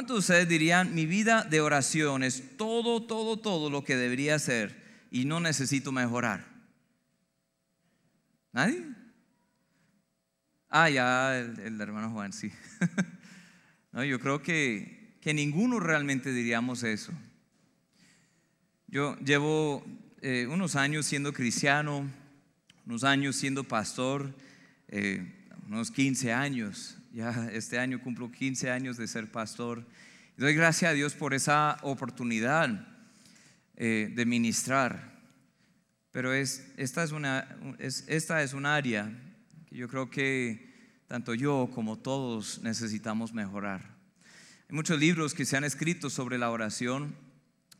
¿Cuántos de ustedes dirían, mi vida de oración es todo, todo, todo lo que debería ser y no necesito mejorar? ¿Nadie? Ah, ya, el, hermano Juan, sí. no, yo creo que, que ninguno realmente diríamos eso. Yo llevo eh, unos años siendo cristiano, unos años siendo pastor, eh, unos 15 años. Ya este año cumplo 15 años de ser pastor. Doy gracias a Dios por esa oportunidad eh, de ministrar. Pero es, esta, es una, es, esta es un área que yo creo que tanto yo como todos necesitamos mejorar. Hay muchos libros que se han escrito sobre la oración,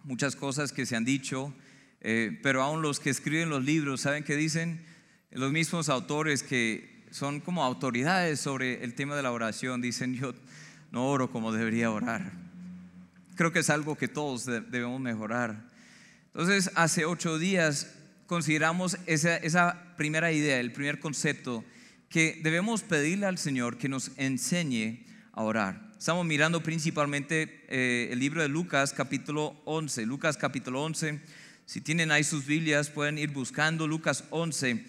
muchas cosas que se han dicho, eh, pero aún los que escriben los libros, ¿saben qué dicen? Los mismos autores que son como autoridades sobre el tema de la oración dicen, yo no oro como debería orar. Creo que es algo que todos debemos mejorar. Entonces, hace ocho días consideramos esa, esa primera idea, el primer concepto, que debemos pedirle al Señor que nos enseñe a orar. Estamos mirando principalmente eh, el libro de Lucas capítulo 11. Lucas capítulo 11, si tienen ahí sus Biblias pueden ir buscando Lucas 11.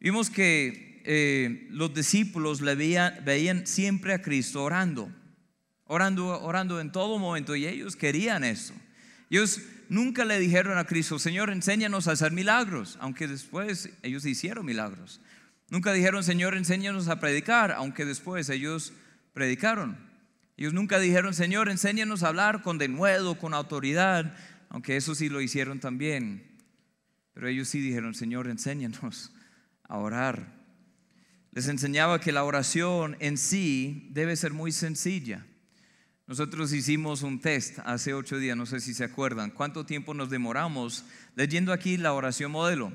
Vimos que eh, los discípulos le veían, veían siempre a Cristo orando, orando, orando en todo momento y ellos querían eso. Ellos nunca le dijeron a Cristo, Señor, enséñanos a hacer milagros, aunque después ellos hicieron milagros. Nunca dijeron, Señor, enséñanos a predicar, aunque después ellos predicaron. Ellos nunca dijeron, Señor, enséñanos a hablar con denuedo, con autoridad, aunque eso sí lo hicieron también. Pero ellos sí dijeron, Señor, enséñanos a orar. Les enseñaba que la oración en sí debe ser muy sencilla. Nosotros hicimos un test hace ocho días, no sé si se acuerdan, cuánto tiempo nos demoramos leyendo aquí la oración modelo,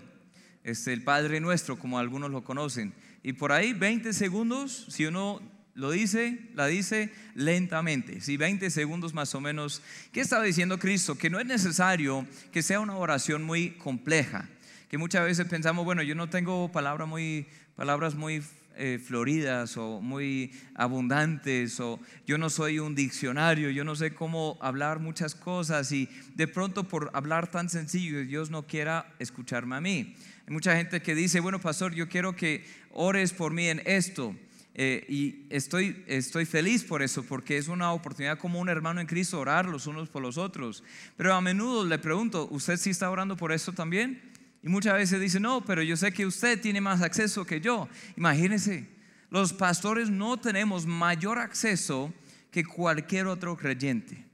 este, el Padre Nuestro, como algunos lo conocen. Y por ahí 20 segundos, si uno lo dice, la dice lentamente, si 20 segundos más o menos. ¿Qué estaba diciendo Cristo? Que no es necesario que sea una oración muy compleja, que muchas veces pensamos, bueno, yo no tengo palabras muy, palabras muy eh, floridas o muy abundantes o yo no soy un diccionario, yo no sé cómo hablar muchas cosas y de pronto por hablar tan sencillo Dios no quiera escucharme a mí. Hay mucha gente que dice, bueno, pastor, yo quiero que ores por mí en esto. Eh, y estoy, estoy feliz por eso, porque es una oportunidad como un hermano en Cristo orar los unos por los otros. Pero a menudo le pregunto, ¿usted sí está orando por eso también? Y muchas veces dice, no, pero yo sé que usted tiene más acceso que yo. Imagínense, los pastores no tenemos mayor acceso que cualquier otro creyente.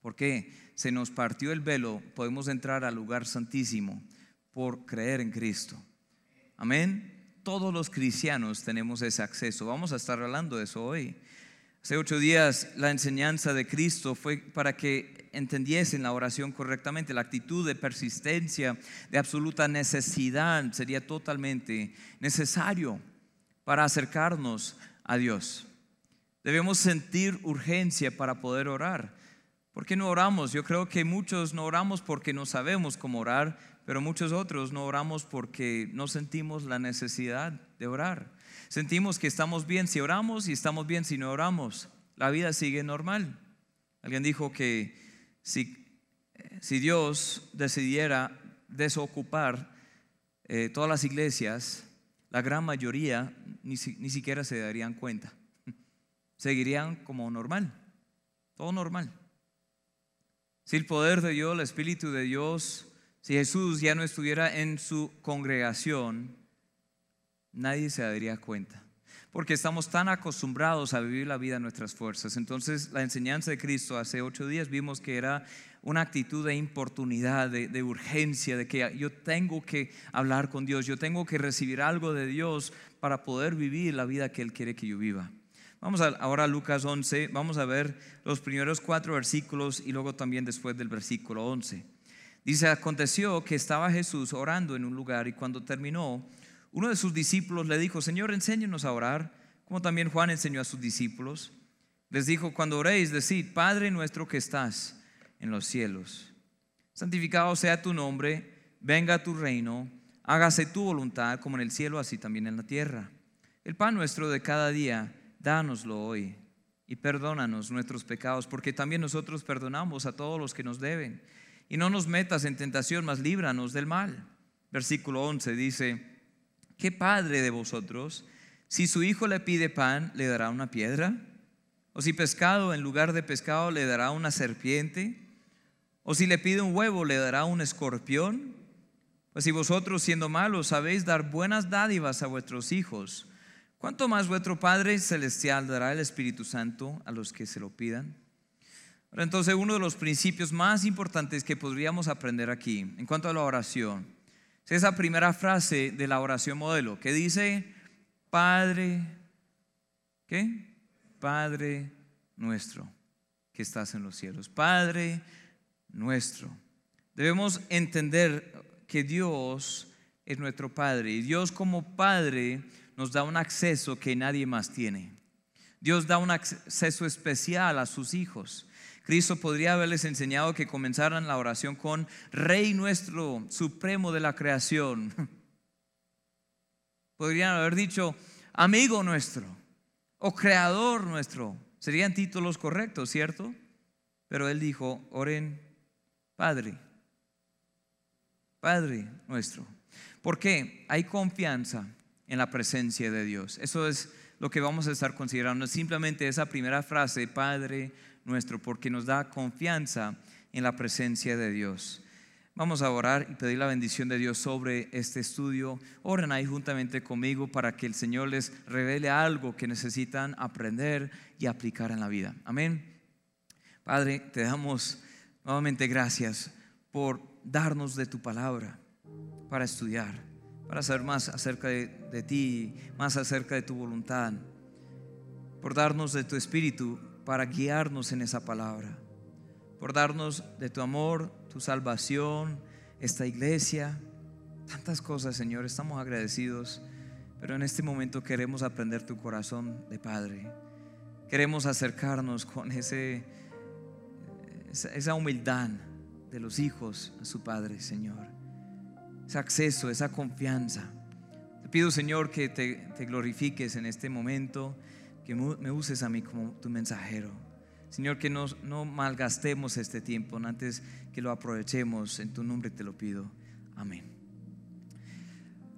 Porque se nos partió el velo, podemos entrar al lugar santísimo por creer en Cristo. Amén. Todos los cristianos tenemos ese acceso. Vamos a estar hablando de eso hoy. Hace ocho días la enseñanza de Cristo fue para que entendiesen la oración correctamente. La actitud de persistencia, de absoluta necesidad sería totalmente necesario para acercarnos a Dios. Debemos sentir urgencia para poder orar. ¿Por qué no oramos? Yo creo que muchos no oramos porque no sabemos cómo orar, pero muchos otros no oramos porque no sentimos la necesidad de orar. Sentimos que estamos bien si oramos y estamos bien si no oramos. La vida sigue normal. Alguien dijo que si, Dios decidiera desocupar eh, todas las iglesias, la gran mayoría ni siquiera se darían cuenta. Seguirían como normal, todo normal. Si el poder de Dios, el Espíritu de Dios, si Jesús ya no estuviera en su congregación, nadie se daría cuenta. Porque estamos tan acostumbrados a vivir la vida en nuestras fuerzas. Entonces, la enseñanza de Cristo hace ocho días vimos que era una actitud de importunidad, de, urgencia, de que yo tengo que hablar con Dios, yo tengo que recibir algo de Dios para poder vivir la vida que Él quiere que yo viva. Vamos ahora a Lucas 11, vamos a ver los primeros cuatro versículos y luego también después del versículo 11. Dice, aconteció que estaba Jesús orando en un lugar y cuando terminó, uno de sus discípulos le dijo, Señor, enséñanos a orar, como también Juan enseñó a sus discípulos. Les dijo, cuando oréis, decid, Padre nuestro que estás en los cielos, santificado sea tu nombre, venga tu reino, hágase tu voluntad como en el cielo, así también en la tierra. El pan nuestro de cada día, dánoslo hoy. y perdónanos nuestros pecados, porque también nosotros perdonamos a todos los que nos deben. Y no nos metas en tentación, mas líbranos del mal. Versículo 11 dice, ¿qué padre de vosotros, si su hijo le pide pan, le dará una piedra? ¿O si pescado en lugar de pescado le dará una serpiente? ¿O si le pide un huevo, le dará un escorpión? Pues si vosotros siendo malos sabéis dar buenas dádivas a vuestros hijos, ¿Cuánto más vuestro Padre Celestial dará el Espíritu Santo a los que se lo pidan? entonces uno de los principios más importantes que podríamos aprender aquí en cuanto a la oración es esa primera frase de la oración modelo que dice, Padre, ¿qué? Padre nuestro que estás en los cielos. Padre nuestro. Debemos entender que Dios es nuestro Padre y Dios como Padre nos da un acceso que nadie más tiene. Dios da un acceso especial a sus hijos. Cristo podría haberles enseñado que comenzaran la oración con Rey nuestro, supremo de la creación. Podrían haber dicho amigo nuestro o creador nuestro. Serían títulos correctos, ¿cierto? Pero él dijo, oren, Padre, Padre nuestro. ¿Por qué? Hay confianza en la presencia de Dios. Eso es lo que vamos a estar considerando. Simplemente esa primera frase, Padre nuestro, porque nos da confianza en la presencia de Dios. Vamos a orar y pedir la bendición de Dios sobre este estudio. Oren ahí juntamente conmigo para que el Señor les revele algo que necesitan aprender y aplicar en la vida. Amén. Padre, te damos nuevamente gracias por darnos de tu palabra para estudiar para saber más acerca de, ti, más acerca de tu voluntad, por darnos de tu espíritu para guiarnos en esa palabra, por darnos de tu amor, tu salvación, esta iglesia, tantas cosas, Señor, estamos agradecidos, pero en este momento queremos aprender tu corazón de Padre. Queremos acercarnos con ese, esa humildad de los hijos a su Padre, Señor ese acceso, esa confianza. Te pido, Señor, que te, glorifiques en este momento, que me uses a mí como tu mensajero. Señor, que no, no malgastemos este tiempo, antes que lo aprovechemos. En tu nombre te lo pido. Amén.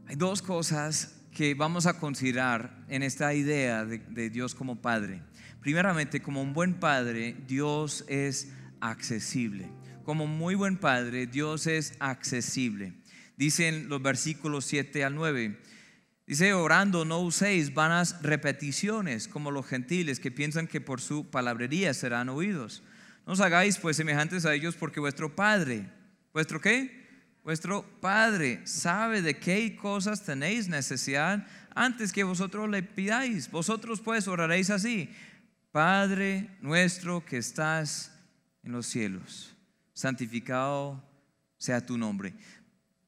Hay dos cosas que vamos a considerar en esta idea de, Dios como Padre. Primeramente, como un buen Padre, Dios es accesible. Como muy buen Padre, Dios es accesible. Dicen los versículos 7 al 9. Dice, orando no uséis vanas repeticiones como los gentiles que piensan que por su palabrería serán oídos. No os hagáis pues semejantes a ellos porque vuestro Padre, ¿vuestro qué? Vuestro Padre sabe de qué cosas tenéis necesidad antes que vosotros le pidáis. Vosotros pues oraréis así. Padre nuestro que estás en los cielos, santificado sea tu nombre.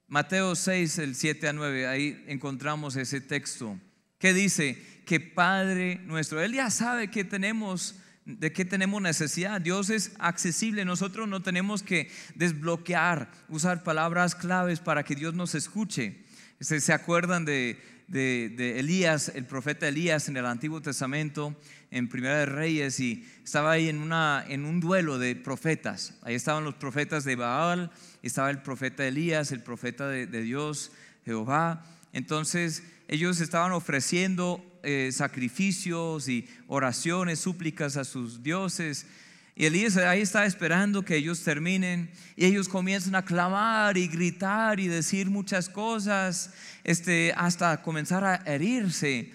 Mateo 6, el 7 a 9, ahí encontramos ese texto que dice que Padre nuestro, Él ya sabe que tenemos, de qué tenemos necesidad. Dios es accesible, nosotros no tenemos que desbloquear, usar palabras claves para que Dios nos escuche. ¿Se acuerdan de, de, Elías, el profeta Elías en el Antiguo Testamento, en Primera de Reyes, y estaba ahí en, una, en un duelo de profetas. Ahí estaban los profetas de Baal, estaba el profeta Elías, el profeta de, Dios, Jehová. Entonces ellos estaban ofreciendo eh, sacrificios y oraciones, súplicas a sus dioses. Y Elías ahí está esperando que ellos terminen y ellos comienzan a clamar y gritar y decir muchas cosas, este, hasta comenzar a herirse.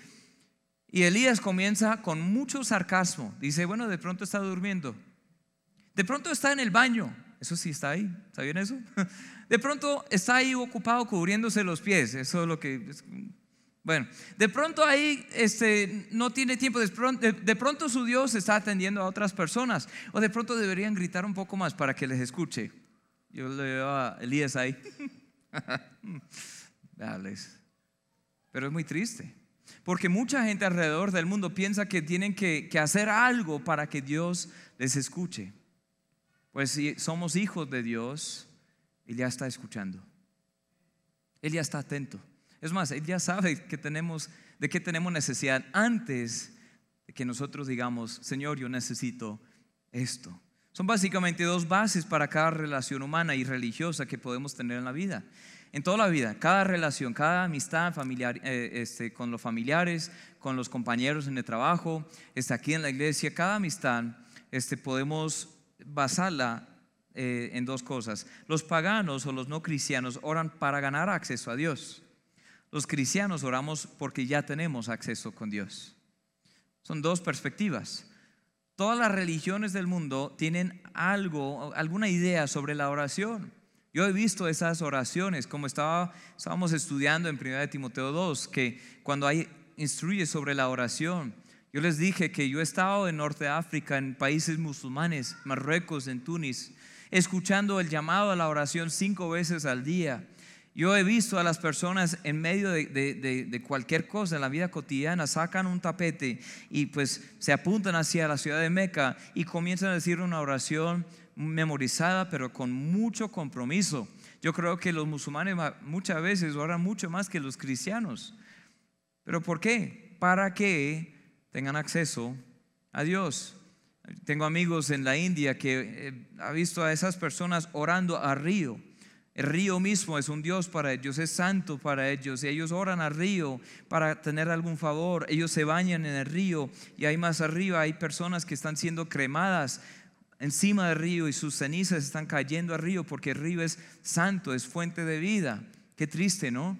Y Elías comienza con mucho sarcasmo. Dice, bueno, de pronto está durmiendo. De pronto está en el baño. Eso sí está ahí. ¿Sabían eso? De pronto está ahí ocupado cubriéndose los pies. Eso es lo que bueno, de pronto ahí este, no tiene tiempo, de pronto, su Dios está atendiendo a otras personas, o de pronto deberían gritar un poco más para que les escuche. Yo le veo a Elías ahí. Pero es muy triste, porque mucha gente alrededor del mundo piensa que tienen que, hacer algo para que Dios les escuche. Pues si somos hijos de Dios, Él ya está escuchando. Él ya está atento. Es más, Él ya sabe de qué tenemos necesidad antes que nosotros digamos, Señor, yo necesito esto. Son básicamente dos bases para cada relación humana y religiosa que podemos tener en la vida. En toda la vida, cada relación, cada amistad familiar, eh, este, con los familiares, con los compañeros en el trabajo, está aquí en la iglesia, cada amistad este, podemos basarla eh, en dos cosas. Los paganos o los no cristianos oran para ganar acceso a Dios. Los cristianos oramos porque ya tenemos acceso con Dios. Son dos perspectivas. Todas las religiones del mundo tienen algo, alguna idea sobre la oración. Yo he visto esas oraciones, como estaba, estábamos estudiando en 1 Timoteo 2, que cuando hay instruye sobre la oración, yo les dije que yo he estado en Norte África, en países musulmanes, Marruecos, en Túnez, escuchando el llamado a la oración cinco veces al día. Yo he visto a las personas en medio de, cualquier cosa en la vida cotidiana, sacan un tapete y pues se apuntan hacia la ciudad de Meca y comienzan a decir una oración memorizada, pero con mucho compromiso. Yo creo que los musulmanes muchas veces oran mucho más que los cristianos. ¿Pero por qué? Para que tengan acceso a Dios. Tengo amigos en la India que eh, ha visto a esas personas orando a río el río mismo es un Dios para ellos, es santo para ellos. Y ellos oran al río para tener algún favor. Ellos se bañan en el río y ahí más arriba hay personas que están siendo cremadas encima del río y sus cenizas están cayendo al río porque el río es santo, es fuente de vida. Qué triste, ¿no?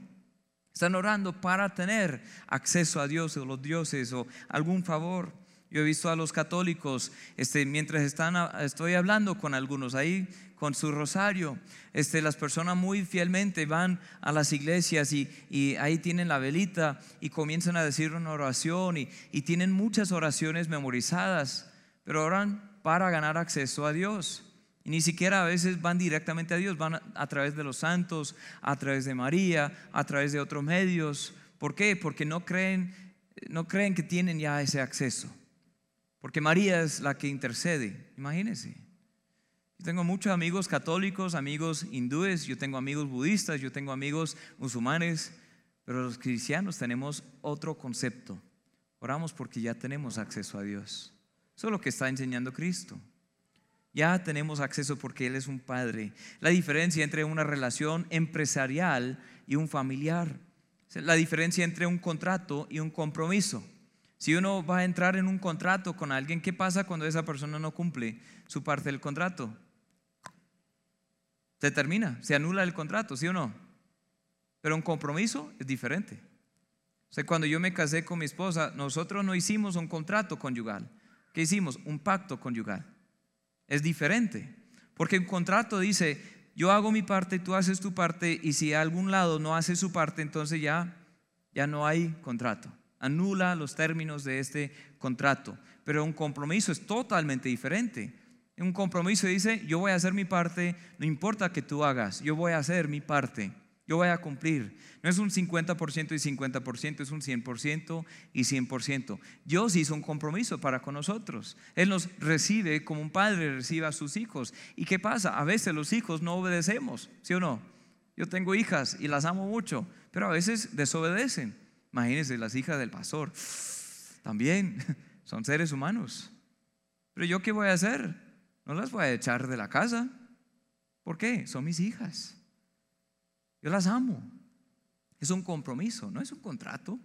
Están orando para tener acceso a Dios o los dioses o algún favor. Yo he visto a los católicos, este, mientras están, estoy hablando con algunos ahí, con su rosario, este, las personas muy fielmente van a las iglesias y, ahí tienen la velita y comienzan a decir una oración y, y tienen muchas oraciones memorizadas, pero oran para ganar acceso a Dios. Y ni siquiera a veces van directamente a Dios, van a, través de los santos, a través de María, a través de otros medios. ¿Por qué? Porque no creen, no creen que tienen ya ese acceso. Porque María es la que intercede. Imagínense. Yo tengo muchos amigos católicos, amigos hindúes, yo tengo amigos budistas, yo tengo amigos musulmanes, pero los cristianos tenemos otro concepto. Oramos porque ya tenemos acceso a Dios. Eso es lo que está enseñando Cristo. Ya tenemos acceso porque Él es un padre. La diferencia entre una relación empresarial y un familiar. La diferencia entre un contrato y un compromiso. Si uno va a entrar en un contrato con alguien, ¿qué pasa cuando esa persona no cumple su parte del contrato? Se termina, se anula el contrato, ¿sí o no? Pero un compromiso es diferente. O sea, cuando yo me casé con mi esposa, nosotros no hicimos un contrato conyugal. ¿Qué hicimos? Un pacto conyugal. Es diferente. Porque un contrato dice, yo hago mi parte, tú haces tu parte, y si algún lado no hace su parte, entonces ya, ya no hay contrato anula los términos de este contrato. Pero un compromiso es totalmente diferente. Un compromiso dice, yo voy a hacer mi parte, no importa que tú hagas, yo voy a hacer mi parte, yo voy a cumplir. No es un 50% y 50%, es un 100% y 100%. Dios hizo un compromiso para con nosotros. Él nos recibe como un padre recibe a sus hijos. ¿Y qué pasa? A veces los hijos no obedecemos, ¿sí o no? Yo tengo hijas y las amo mucho, pero a veces desobedecen. Imagínense, las hijas del pastor también son seres humanos. Pero yo qué voy a hacer? No las voy a echar de la casa. ¿Por qué? Son mis hijas. Yo las amo. Es un compromiso, no es un contrato.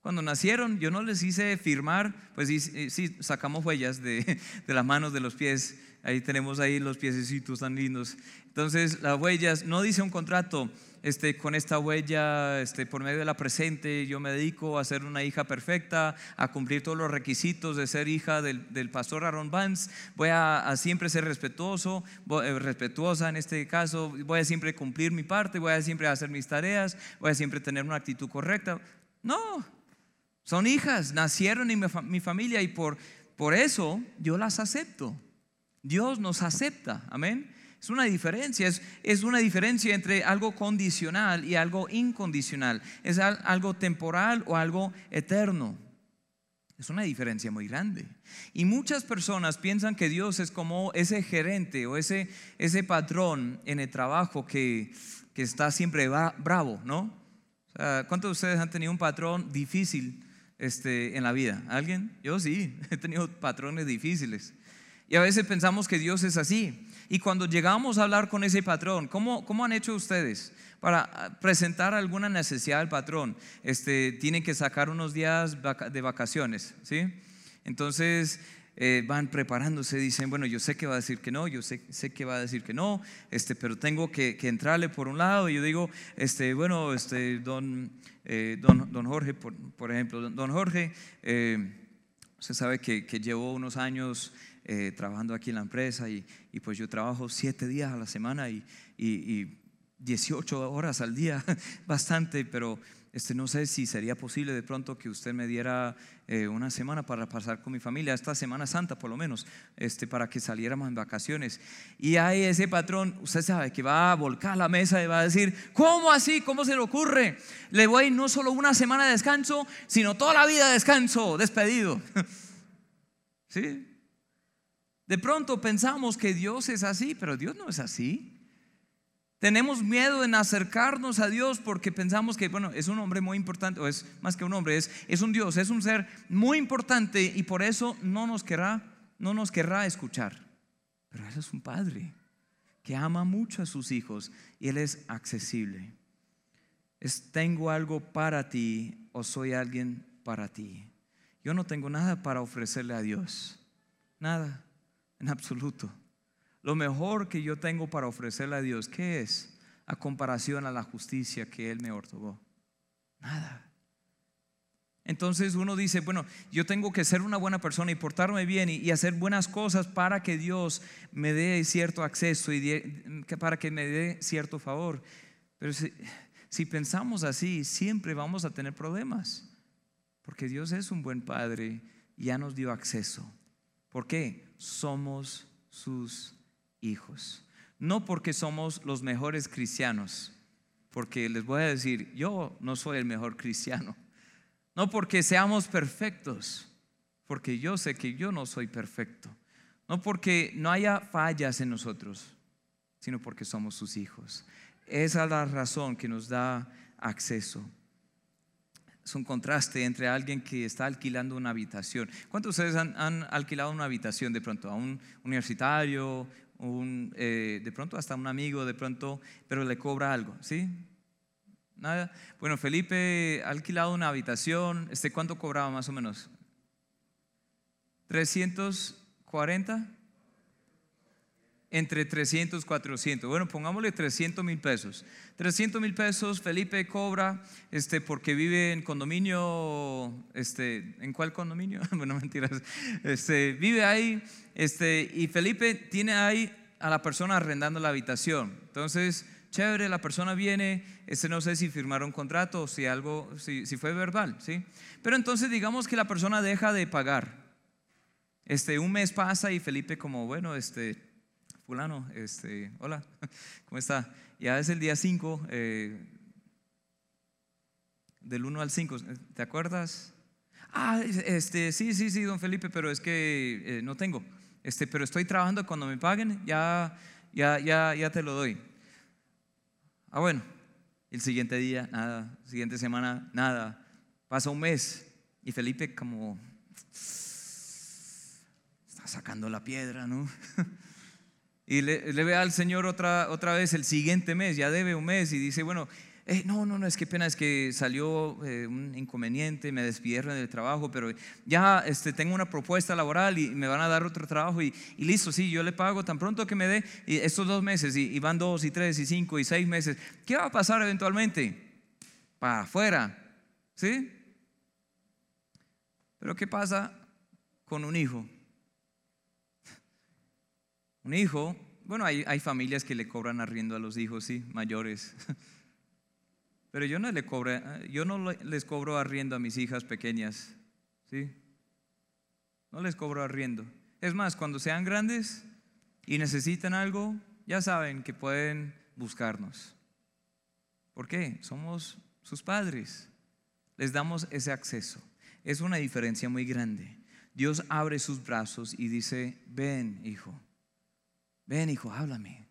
Cuando nacieron, yo no les hice firmar, pues sí, sacamos huellas de, de, las manos, de los pies. Ahí tenemos ahí los piececitos tan lindos. Entonces, las huellas, no dice un contrato, este, con esta huella, este, por medio de la presente, yo me dedico a ser una hija perfecta, a cumplir todos los requisitos de ser hija del, pastor Aaron Vance. Voy a, siempre ser respetuoso, eh, respetuosa en este caso. Voy a siempre cumplir mi parte, voy a siempre hacer mis tareas, voy a siempre tener una actitud correcta. No, son hijas, nacieron en mi, mi familia y por, por eso yo las acepto. Dios nos acepta, amén. Es una diferencia, es, es, una diferencia entre algo condicional y algo incondicional. Es algo temporal o algo eterno. Es una diferencia muy grande. Y muchas personas piensan que Dios es como ese gerente o ese, ese patrón en el trabajo que, está siempre bravo, ¿no? ¿Cuántos de ustedes han tenido un patrón difícil? este, en la vida? ¿Alguien? Yo sí, he tenido patrones difíciles. Y a veces pensamos que Dios es así. Y cuando llegamos a hablar con ese patrón, ¿cómo, cómo han hecho ustedes para presentar alguna necesidad al patrón? Este, tienen que sacar unos días de vacaciones, ¿sí? Entonces eh, van preparándose, dicen, bueno, yo sé que va a decir que no, yo sé, sé que va a decir que no, este, pero tengo que, entrarle por un lado. Y yo digo, este, bueno, este, don, eh, don, don, Jorge, por, por, ejemplo, don Jorge, eh, sabe que, que llevo unos años eh, trabajando aquí en la empresa y, pues yo trabajo siete días a la semana y, y, 18 horas al día, bastante, pero este, no sé si sería posible de pronto que usted me diera eh, una semana para pasar con mi familia, esta Semana Santa por lo menos, este, para que saliéramos en vacaciones. Y hay ese patrón, usted sabe que va a volcar la mesa y va a decir, ¿cómo así? ¿Cómo se le ocurre? Le voy no solo una semana de descanso, sino toda la vida de descanso, despedido. ¿Sí? De pronto pensamos que Dios es así, pero Dios no es así. Tenemos miedo en acercarnos a Dios porque pensamos que, bueno, es un hombre muy importante, o es más que un hombre, es, es un Dios, es un ser muy importante y por eso no nos querrá, no nos querrá escuchar. Pero Él es un padre que ama mucho a sus hijos y Él es accesible. Es tengo algo para ti o soy alguien para ti. Yo no tengo nada para ofrecerle a Dios. Nada en absoluto. Lo mejor que yo tengo para ofrecerle a Dios, ¿qué es? A comparación a la justicia que Él me otorgó. Nada. Entonces uno dice, bueno, yo tengo que ser una buena persona y portarme bien y, hacer buenas cosas para que Dios me dé cierto acceso y para que me dé cierto favor. Pero si, si pensamos así, siempre vamos a tener problemas. Porque Dios es un buen Padre y ya nos dio acceso. ¿Por qué? somos sus hijos. No porque somos los mejores cristianos, porque les voy a decir, yo no soy el mejor cristiano. No porque seamos perfectos, porque yo sé que yo no soy perfecto. No porque no haya fallas en nosotros, sino porque somos sus hijos. Esa es la razón que nos da acceso es un contraste entre alguien que está alquilando una habitación. ¿Cuántos de ustedes han, alquilado una habitación de pronto? A un universitario, un, eh, de pronto hasta un amigo, de pronto, pero le cobra algo, ¿sí? Nada. Bueno, Felipe ha alquilado una habitación. Este, ¿Cuánto cobraba más o menos? 340 entre 300 y 400. Bueno, pongámosle 300 mil pesos. 300 mil pesos Felipe cobra este, porque vive en condominio, este, ¿en cuál condominio? bueno, mentiras. Este, vive ahí este, y Felipe tiene ahí a la persona arrendando la habitación. Entonces, chévere, la persona viene, este, no sé si firmaron contrato si algo, si, si fue verbal, ¿sí? Pero entonces digamos que la persona deja de pagar. Este, un mes pasa y Felipe como, bueno, este, fulano, este, hola, ¿cómo está? Ya es el día 5, eh, del 1 al 5, ¿te acuerdas? Ah, este, sí, sí, sí, don Felipe, pero es que eh, no tengo, este, pero estoy trabajando, cuando me paguen, ya, ya, ya, ya te lo doy. Ah, bueno, el siguiente día, nada, siguiente semana, nada, pasa un mes y Felipe como está sacando la piedra, ¿no? y le, ve al Señor otra, otra vez el siguiente mes, ya debe un mes, y dice, bueno, eh, no, no, no, es que pena, es que salió eh, un inconveniente, me despidieron del trabajo, pero ya este, tengo una propuesta laboral y me van a dar otro trabajo y, listo, sí, yo le pago tan pronto que me dé y estos dos meses y, van dos y tres y cinco y seis meses. ¿Qué va a pasar eventualmente? Para afuera, ¿sí? Pero ¿qué pasa con un hijo? Un hijo, bueno, hay, familias que le cobran arriendo a los hijos, sí, mayores. Pero yo no, le cobro, yo no les cobro arriendo a mis hijas pequeñas, ¿sí? No les cobro arriendo. Es más, cuando sean grandes y necesitan algo, ya saben que pueden buscarnos. ¿Por qué? Somos sus padres. Les damos ese acceso. Es una diferencia muy grande. Dios abre sus brazos y dice, ven, hijo Ven, hijo, háblame.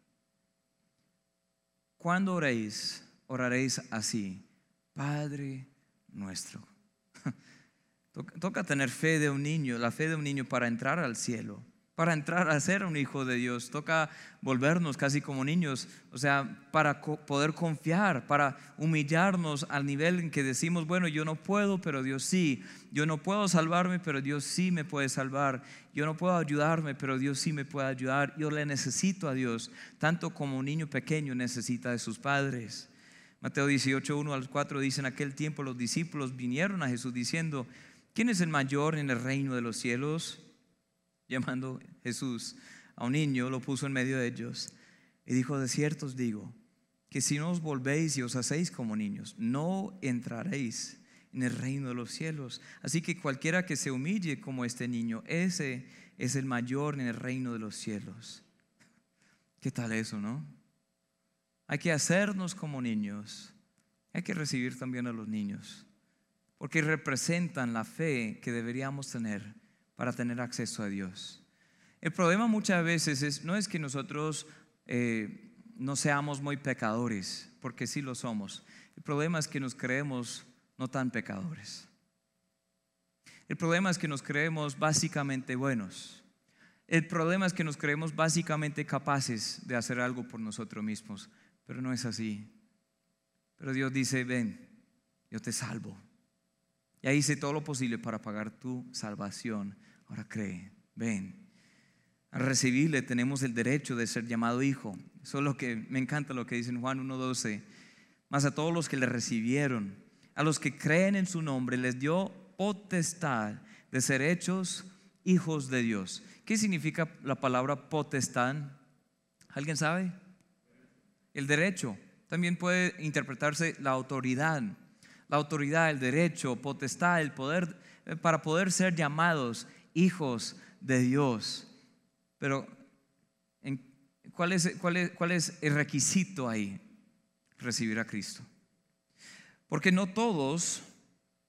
Cuando oréis, oraréis así, Padre nuestro. Toca tener fe de un niño, la fe de un niño para entrar al cielo para entrar a ser un hijo de Dios. Toca volvernos casi como niños, o sea, para poder confiar, para humillarnos al nivel en que decimos, bueno, yo no puedo, pero Dios sí. Yo no puedo salvarme, pero Dios sí me puede salvar. Yo no puedo ayudarme, pero Dios sí me puede ayudar. Yo le necesito a Dios, tanto como un niño pequeño necesita de sus padres. Mateo 18, 1 al 4 dice, en aquel tiempo los discípulos vinieron a Jesús diciendo, ¿quién es el mayor en el reino de los cielos? Llamando Jesús a un niño, lo puso en medio de ellos y dijo, de cierto os digo, que si no os volvéis y os hacéis como niños, no entraréis en el reino de los cielos. Así que cualquiera que se humille como este niño, ese es el mayor en el reino de los cielos. ¿Qué tal eso, no? Hay que hacernos como niños. Hay que recibir también a los niños, porque representan la fe que deberíamos tener para tener acceso a Dios. El problema muchas veces es, no es que nosotros eh, no seamos muy pecadores, porque sí lo somos. El problema es que nos creemos no tan pecadores. El problema es que nos creemos básicamente buenos. El problema es que nos creemos básicamente capaces de hacer algo por nosotros mismos, pero no es así. Pero Dios dice, ven, yo te salvo. Ya hice todo lo posible para pagar tu salvación Ahora cree, ven. Al recibirle tenemos el derecho de ser llamado hijo. Eso es lo que me encanta lo que dice en Juan 1.12. Más a todos los que le recibieron, a los que creen en su nombre, les dio potestad de ser hechos hijos de Dios. ¿Qué significa la palabra potestad? ¿Alguien sabe? El derecho. También puede interpretarse la autoridad. La autoridad, el derecho, potestad, el poder eh, para poder ser llamados hijos de Dios. Pero, ¿cuál, es, es, ¿cuál es el requisito ahí? Recibir a Cristo. Porque no todos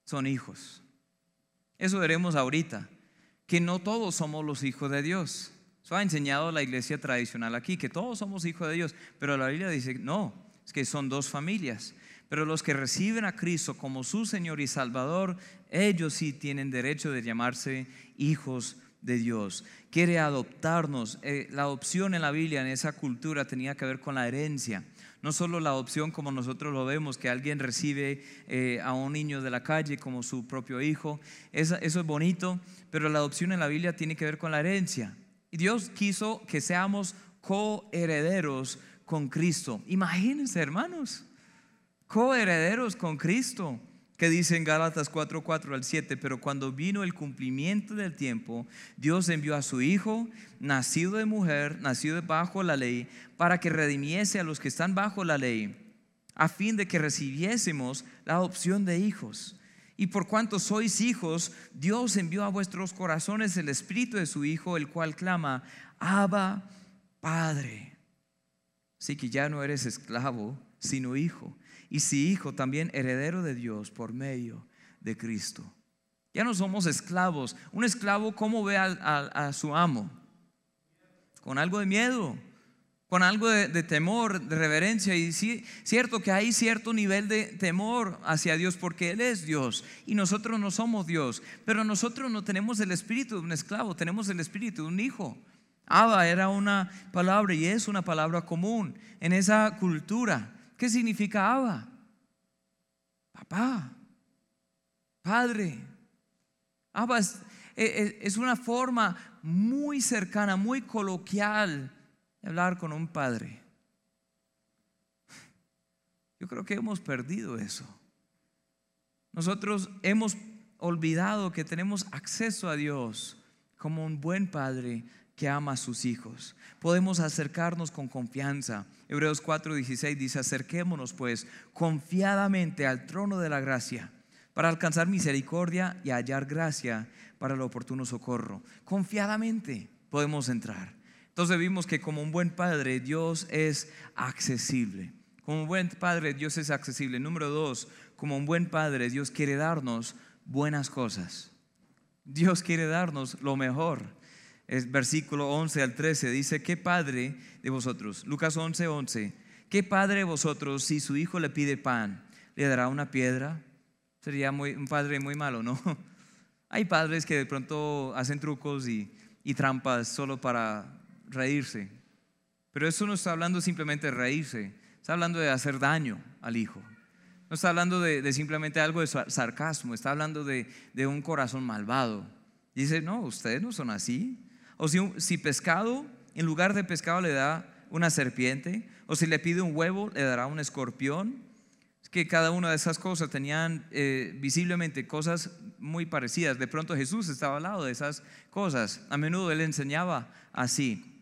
son hijos. Eso veremos ahorita, que no todos somos los hijos de Dios. Eso ha enseñado la iglesia tradicional aquí, que todos somos hijos de Dios, pero la Biblia dice, no, es que son dos familias. Pero los que reciben a Cristo como su Señor y Salvador, ellos sí tienen derecho de llamarse hijos de Dios. Quiere adoptarnos. Eh, la adopción en la Biblia, en esa cultura, tenía que ver con la herencia. No solo la adopción como nosotros lo vemos, que alguien recibe eh, a un niño de la calle como su propio hijo. eso es bonito, pero la adopción en la Biblia tiene que ver con la herencia. Y Dios quiso que seamos coherederos con Cristo. Imagínense, hermanos coherederos con Cristo, que dice en Gálatas 4, 4 al 7, pero cuando vino el cumplimiento del tiempo, Dios envió a su Hijo, nacido de mujer, nacido bajo la ley, para que redimiese a los que están bajo la ley, a fin de que recibiésemos la adopción de hijos. Y por cuanto sois hijos, Dios envió a vuestros corazones el Espíritu de su Hijo, el cual clama, Abba, Padre. Así que ya no eres esclavo, sino hijo y si hijo, también heredero de Dios por medio de Cristo. Ya no somos esclavos. Un esclavo, ¿cómo ve a, su amo? Con algo de miedo, con algo de, temor, de reverencia. Y sí, cierto que hay cierto nivel de temor hacia Dios porque Él es Dios y nosotros no somos Dios. Pero nosotros no tenemos el espíritu de un esclavo, tenemos el espíritu de un hijo. Abba era una palabra y es una palabra común en esa cultura. ¿Qué significa Abba? Papá, Padre. Abba es, e, e, es una forma muy cercana, muy coloquial de hablar con un padre. Yo creo que hemos perdido eso. Nosotros hemos olvidado que tenemos acceso a Dios como un buen padre que ama a sus hijos. Podemos acercarnos con confianza. Hebreos 4:16 dice, acerquémonos pues confiadamente al trono de la gracia para alcanzar misericordia y hallar gracia para el oportuno socorro. Confiadamente podemos entrar. Entonces vimos que como un buen padre Dios es accesible. Como un buen padre Dios es accesible. Número dos, como un buen padre Dios quiere darnos buenas cosas. Dios quiere darnos lo mejor es versículo 11 al 13, dice, ¿qué padre de vosotros? Lucas 11, 11, ¿qué padre de vosotros si su hijo le pide pan, le dará una piedra? Sería un padre muy malo, ¿no? Hay padres que de pronto hacen trucos y, trampas solo para reírse. Pero eso no está hablando simplemente de reírse, está hablando de hacer daño al hijo. No está hablando de, simplemente algo de sarcasmo, está hablando de, un corazón malvado. Dice, no, ustedes no son así. O si, pescado, en lugar de pescado le da una serpiente, o si le pide un huevo, le dará un escorpión. Es que cada una de esas cosas tenían eh, visiblemente cosas muy parecidas. De pronto Jesús estaba al lado de esas cosas. A menudo él enseñaba así.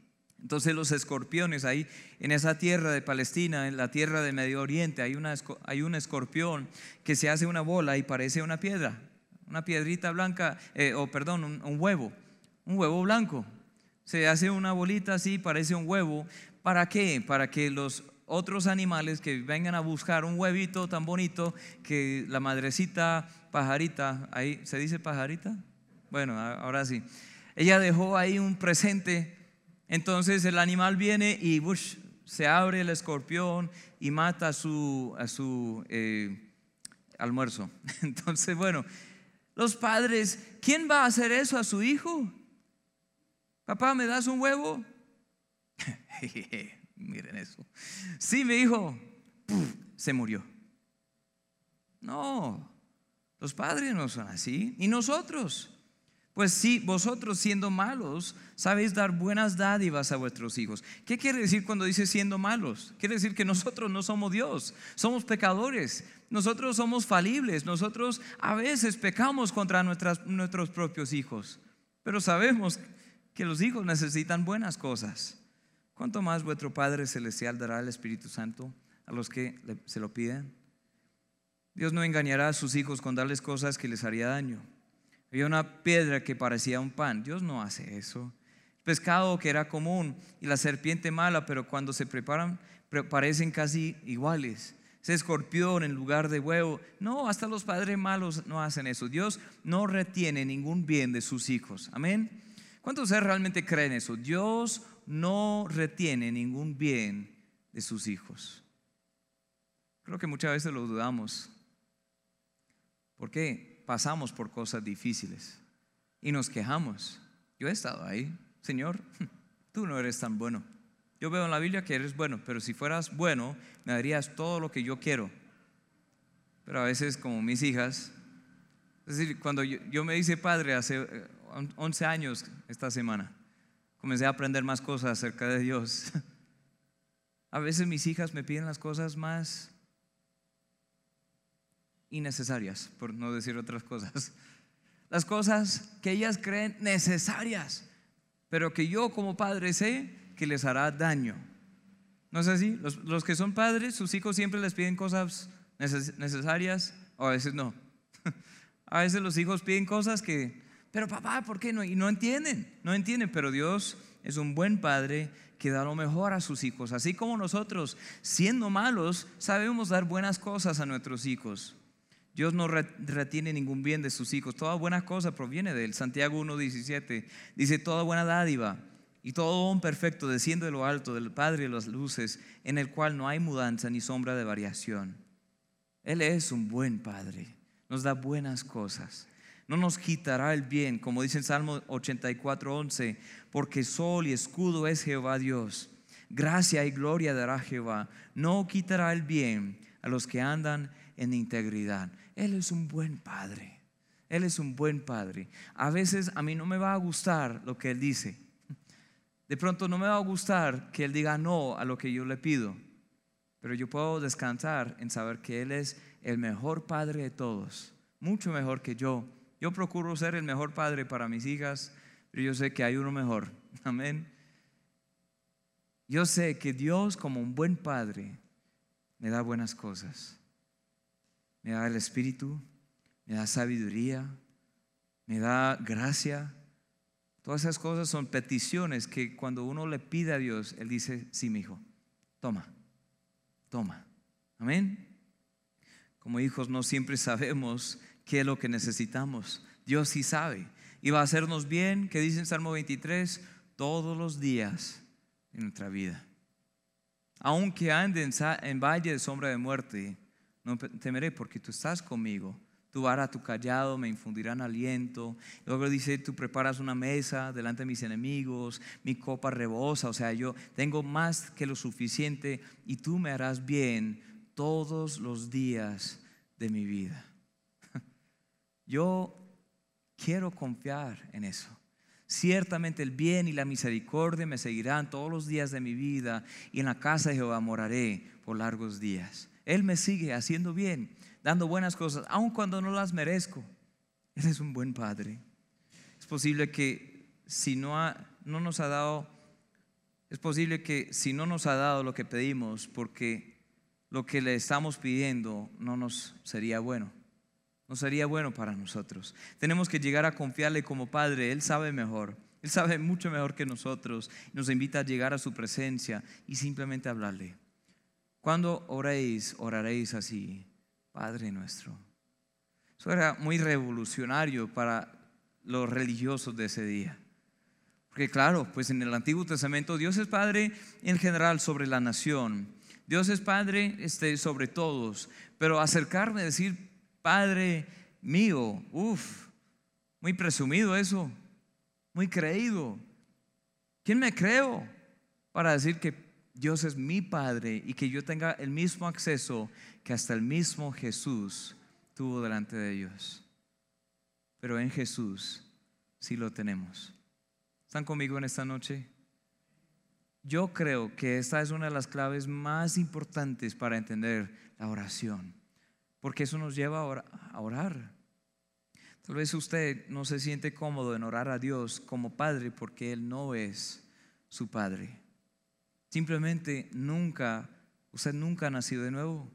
Entonces los escorpiones ahí en esa tierra de Palestina, en la tierra del Medio Oriente, hay, una, hay un escorpión que se hace una bola y parece una piedra, una piedrita blanca, eh, o perdón, un, huevo, un huevo blanco. Se hace una bolita así, parece un huevo. ¿Para qué? Para que los otros animales que vengan a buscar un huevito tan bonito que la madrecita pajarita, ahí se dice pajarita, bueno, ahora sí, ella dejó ahí un presente entonces el animal viene y se abre el escorpión y mata a su, a su eh, almuerzo. Entonces, bueno, los padres, ¿quién va a hacer eso a su hijo? Papá, ¿me das un huevo? Miren eso. Sí, mi hijo, se murió. No, los padres no son así, ni nosotros. Pues si vosotros siendo malos sabéis dar buenas dádivas a vuestros hijos. ¿Qué quiere decir cuando dice siendo malos? Quiere decir que nosotros no somos Dios, somos pecadores, nosotros somos falibles, nosotros a veces pecamos contra nuestros propios hijos, pero sabemos que los hijos necesitan buenas cosas. ¿Cuánto más vuestro Padre Celestial dará el Espíritu Santo a los que se lo piden? Dios no engañará a sus hijos con darles cosas que les haría daño. Había una piedra que parecía un pan. Dios no hace eso. Pescado que era común y la serpiente mala, pero cuando se preparan parecen casi iguales. Ese escorpión en lugar de huevo. No, hasta los padres malos no hacen eso. Dios no retiene ningún bien de sus hijos. Amén. ¿Cuántos de ustedes realmente creen eso? Dios no retiene ningún bien de sus hijos. Creo que muchas veces lo dudamos. ¿Por qué? pasamos por cosas difíciles y nos quejamos. Yo he estado ahí, Señor, tú no eres tan bueno. Yo veo en la Biblia que eres bueno, pero si fueras bueno, me darías todo lo que yo quiero. Pero a veces, como mis hijas, es decir, cuando yo, me hice padre hace 11 eh, años esta semana, comencé a aprender más cosas acerca de Dios. A veces mis hijas me piden las cosas más innecesarias, por no decir otras cosas. Las cosas que ellas creen necesarias, pero que yo como padre sé que les hará daño. ¿No es así? Los, que son padres, sus hijos siempre les piden cosas necesarias o a veces no. A veces los hijos piden cosas que, pero papá, ¿por qué no? Y no entienden, no entienden, pero Dios es un buen padre que da lo mejor a sus hijos, así como nosotros, siendo malos, sabemos dar buenas cosas a nuestros hijos. Dios no retiene ningún bien de sus hijos. Toda buena cosa proviene de él. Santiago 1.17 dice, toda buena dádiva y todo don perfecto desciende de lo alto del Padre de las luces, en el cual no hay mudanza ni sombra de variación. Él es un buen Padre, nos da buenas cosas. No nos quitará el bien, como dice en Salmo 84.11, porque sol y escudo es Jehová Dios. Gracia y gloria dará Jehová. No quitará el bien a los que andan en integridad. Él es un buen padre. Él es un buen padre. A veces a mí no me va a gustar lo que Él dice. De pronto no me va a gustar que Él diga no a lo que yo le pido. Pero yo puedo descansar en saber que Él es el mejor padre de todos. Mucho mejor que yo. Yo procuro ser el mejor padre para mis hijas, pero yo sé que hay uno mejor. Amén. Yo sé que Dios como un buen padre me da buenas cosas me da el Espíritu, me da sabiduría, me da gracia. Todas esas cosas son peticiones que cuando uno le pide a Dios, Él dice, sí, mi hijo, toma, toma. Amén. Como hijos no siempre sabemos qué es lo que necesitamos. Dios sí sabe. Y va a hacernos bien, que dice en Salmo 23, todos los días en nuestra vida. Aunque ande en, en valle de sombra de muerte, no temeré porque tú estás conmigo. tu vara, tu callado me infundirán aliento. Luego dice, tú preparas una mesa delante de mis enemigos, mi copa rebosa, o sea, yo tengo más que lo suficiente y tú me harás bien todos los días de mi vida. Yo quiero confiar en eso. Ciertamente el bien y la misericordia me seguirán todos los días de mi vida y en la casa de Jehová moraré por largos días. Él me sigue haciendo bien, dando buenas cosas, aun cuando no las merezco. Él es un buen padre. Es posible que si no, no nos ha dado, es posible que si no nos ha dado lo que pedimos, porque lo que le estamos pidiendo no nos sería bueno no sería bueno para nosotros. Tenemos que llegar a confiarle como Padre, Él sabe mejor, Él sabe mucho mejor que nosotros, nos invita a llegar a su presencia y simplemente hablarle. Cuando oréis, oraréis así, Padre nuestro. Eso era muy revolucionario para los religiosos de ese día. Porque claro, pues en el Antiguo Testamento Dios es Padre en general sobre la nación. Dios es Padre este, sobre todos. Pero acercarme a decir Padre mío. Uf, muy presumido eso, muy creído. ¿Quién me creo para decir que Dios es mi Padre y que yo tenga el mismo acceso que hasta el mismo Jesús tuvo delante de Dios? Pero en Jesús sí lo tenemos. ¿Están conmigo en esta noche? Yo creo que esta es una de las claves más importantes para entender la oración porque eso nos lleva a orar. Tal vez usted no se siente cómodo en orar a Dios como Padre porque Él no es su Padre. Simplemente nunca, usted nunca ha nacido de nuevo.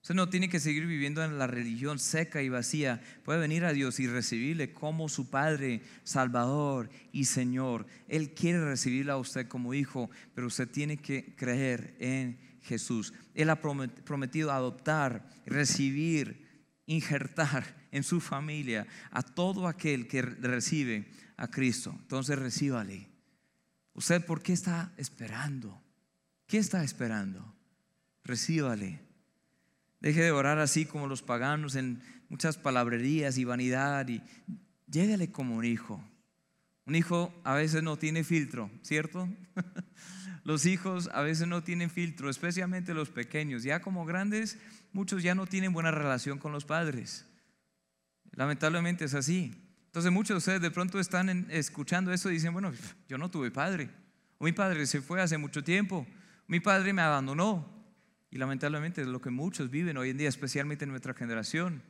Usted no tiene que seguir viviendo en la religión seca y vacía. Puede venir a Dios y recibirle como su Padre, Salvador y Señor. Él quiere recibirle a usted como hijo, pero usted tiene que creer en Jesús. Él ha prometido adoptar, recibir, injertar en su familia a todo aquel que recibe a Cristo. Entonces recíbale. ¿Usted por qué está esperando? ¿Qué está esperando? Recíbale. Deje de orar así como los paganos en muchas palabrerías y vanidad y lléguele como un hijo. Un hijo a veces no tiene filtro, ¿cierto? Los hijos a veces no tienen filtro, especialmente los pequeños. Ya como grandes, muchos ya no tienen buena relación con los padres. Lamentablemente es así. Entonces muchos de ustedes de pronto están escuchando eso y dicen, bueno, yo no tuve padre. O mi padre se fue hace mucho tiempo. Mi padre me abandonó. Y lamentablemente es lo que muchos viven hoy en día, especialmente en nuestra generación.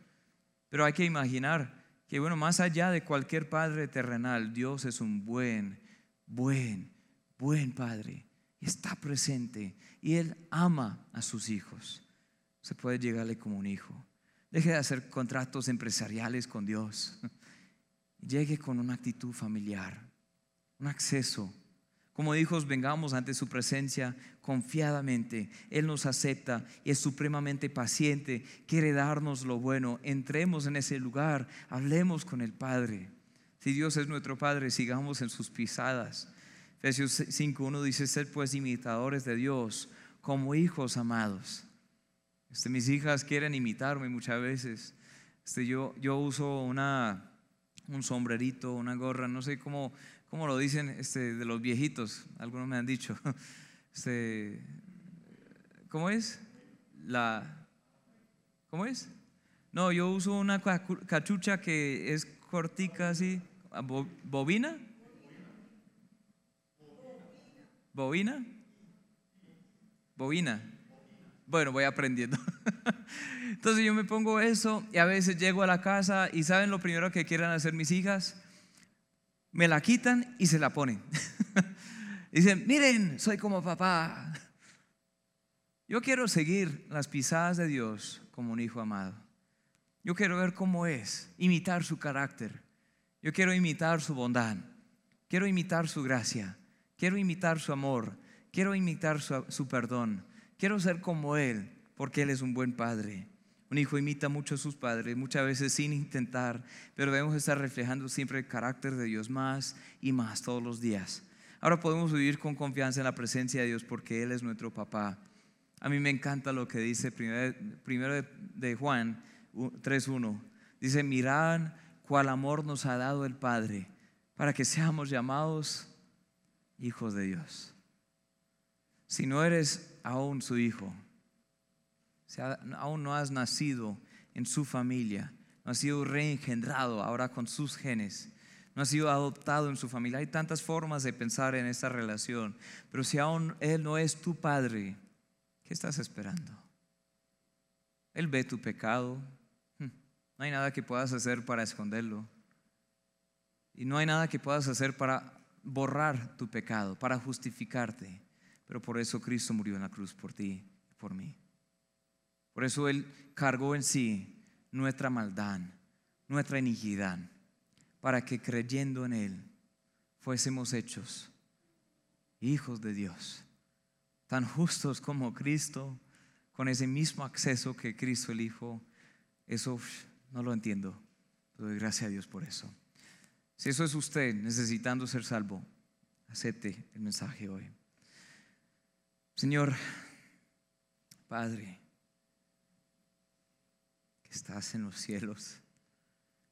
Pero hay que imaginar que, bueno, más allá de cualquier padre terrenal, Dios es un buen, buen, buen padre está presente y Él ama a sus hijos. Se puede llegarle como un hijo. Deje de hacer contratos empresariales con Dios. Llegue con una actitud familiar, un acceso. Como hijos, vengamos ante su presencia confiadamente. Él nos acepta y es supremamente paciente. Quiere darnos lo bueno. Entremos en ese lugar. Hablemos con el Padre. Si Dios es nuestro Padre, sigamos en sus pisadas. Efesios 5.1 dice, ser pues imitadores de Dios como hijos amados. Este, mis hijas quieren imitarme muchas veces. Este, yo, yo uso una, un sombrerito, una gorra, no sé cómo, cómo lo dicen este, de los viejitos, algunos me han dicho. Este, ¿Cómo es? La, ¿Cómo es? No, yo uso una cachucha que es cortica así, bobina. ¿Bobina? ¿Bobina? Bueno, voy aprendiendo. Entonces yo me pongo eso y a veces llego a la casa y ¿saben lo primero que quieran hacer mis hijas? Me la quitan y se la ponen. Dicen, miren, soy como papá. Yo quiero seguir las pisadas de Dios como un hijo amado. Yo quiero ver cómo es, imitar su carácter. Yo quiero imitar su bondad. Quiero imitar su gracia. Quiero imitar su amor, quiero imitar su, perdón, quiero ser como Él, porque Él es un buen padre. Un hijo imita mucho a sus padres, muchas veces sin intentar, pero debemos estar reflejando siempre el carácter de Dios más y más todos los días. Ahora podemos vivir con confianza en la presencia de Dios porque Él es nuestro papá. A mí me encanta lo que dice primero, primero de Juan 3.1. Dice, mirad cuál amor nos ha dado el Padre para que seamos llamados hijos de Dios. Si no eres aún su hijo, si aún no has nacido en su familia, no has sido reengendrado ahora con sus genes, no has sido adoptado en su familia. Hay tantas formas de pensar en esta relación, pero si aún Él no es tu padre, ¿qué estás esperando? Él ve tu pecado, hmm, no hay nada que puedas hacer para esconderlo. Y no hay nada que puedas hacer para borrar tu pecado, para justificarte. Pero por eso Cristo murió en la cruz por ti por mí. Por eso Él cargó en sí nuestra maldad, nuestra iniquidad, para que creyendo en Él fuésemos hechos hijos de Dios, tan justos como Cristo, con ese mismo acceso que Cristo el Hijo. Eso no lo entiendo. Doy gracias a Dios por eso. Si eso es usted necesitando ser salvo, acepte el mensaje hoy. Señor, Padre, que estás en los cielos,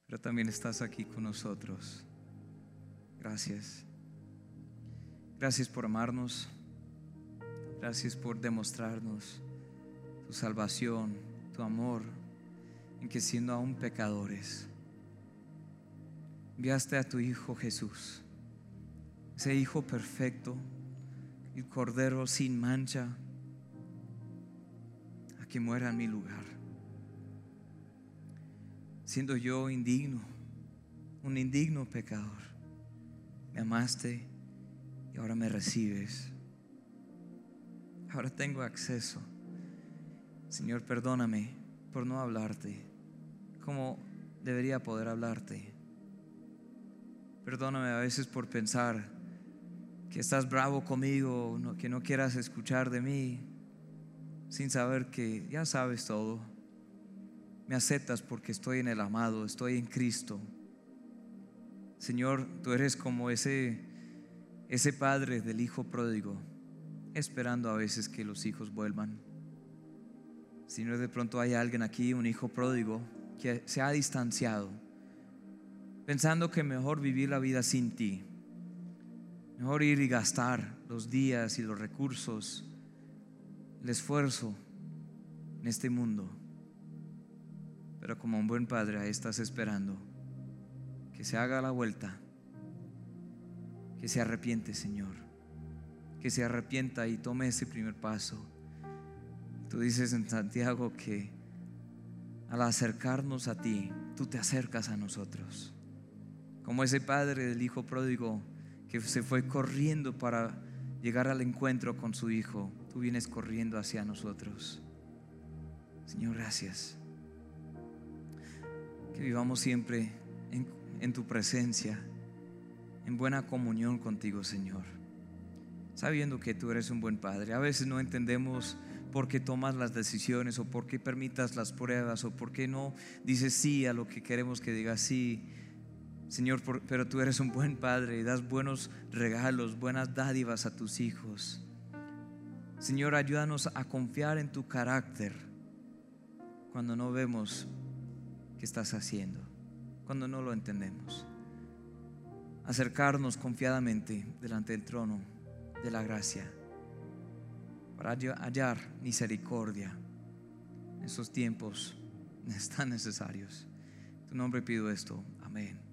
pero también estás aquí con nosotros. Gracias. Gracias por amarnos. Gracias por demostrarnos tu salvación, tu amor, en que siendo aún pecadores, enviaste a tu Hijo Jesús, ese Hijo perfecto, el Cordero sin mancha, a que muera en mi lugar. Siendo yo indigno, un indigno pecador, me amaste y ahora me recibes. Ahora tengo acceso. Señor, perdóname por no hablarte como debería poder hablarte. Perdóname a veces por pensar que estás bravo conmigo, que no quieras escuchar de mí, sin saber que ya sabes todo. Me aceptas porque estoy en el amado, estoy en Cristo. Señor, tú eres como ese, ese padre del hijo pródigo, esperando a veces que los hijos vuelvan. Señor, de pronto hay alguien aquí, un hijo pródigo, que se ha distanciado pensando que mejor vivir la vida sin ti, mejor ir y gastar los días y los recursos, el esfuerzo en este mundo. Pero como un buen padre ahí estás esperando que se haga la vuelta, que se arrepiente, Señor, que se arrepienta y tome ese primer paso. Tú dices en Santiago que al acercarnos a ti, tú te acercas a nosotros. Como ese padre del hijo pródigo que se fue corriendo para llegar al encuentro con su hijo, tú vienes corriendo hacia nosotros. Señor, gracias. Que vivamos siempre en, tu presencia, en buena comunión contigo, Señor. Sabiendo que tú eres un buen Padre. A veces no entendemos por qué tomas las decisiones o por qué permitas las pruebas o por qué no dices sí a lo que queremos que digas sí. Señor, pero tú eres un buen padre y das buenos regalos, buenas dádivas a tus hijos. Señor, ayúdanos a confiar en tu carácter cuando no vemos qué estás haciendo, cuando no lo entendemos. Acercarnos confiadamente delante del trono de la gracia para hallar misericordia en esos tiempos tan necesarios. En tu nombre pido esto. Amén.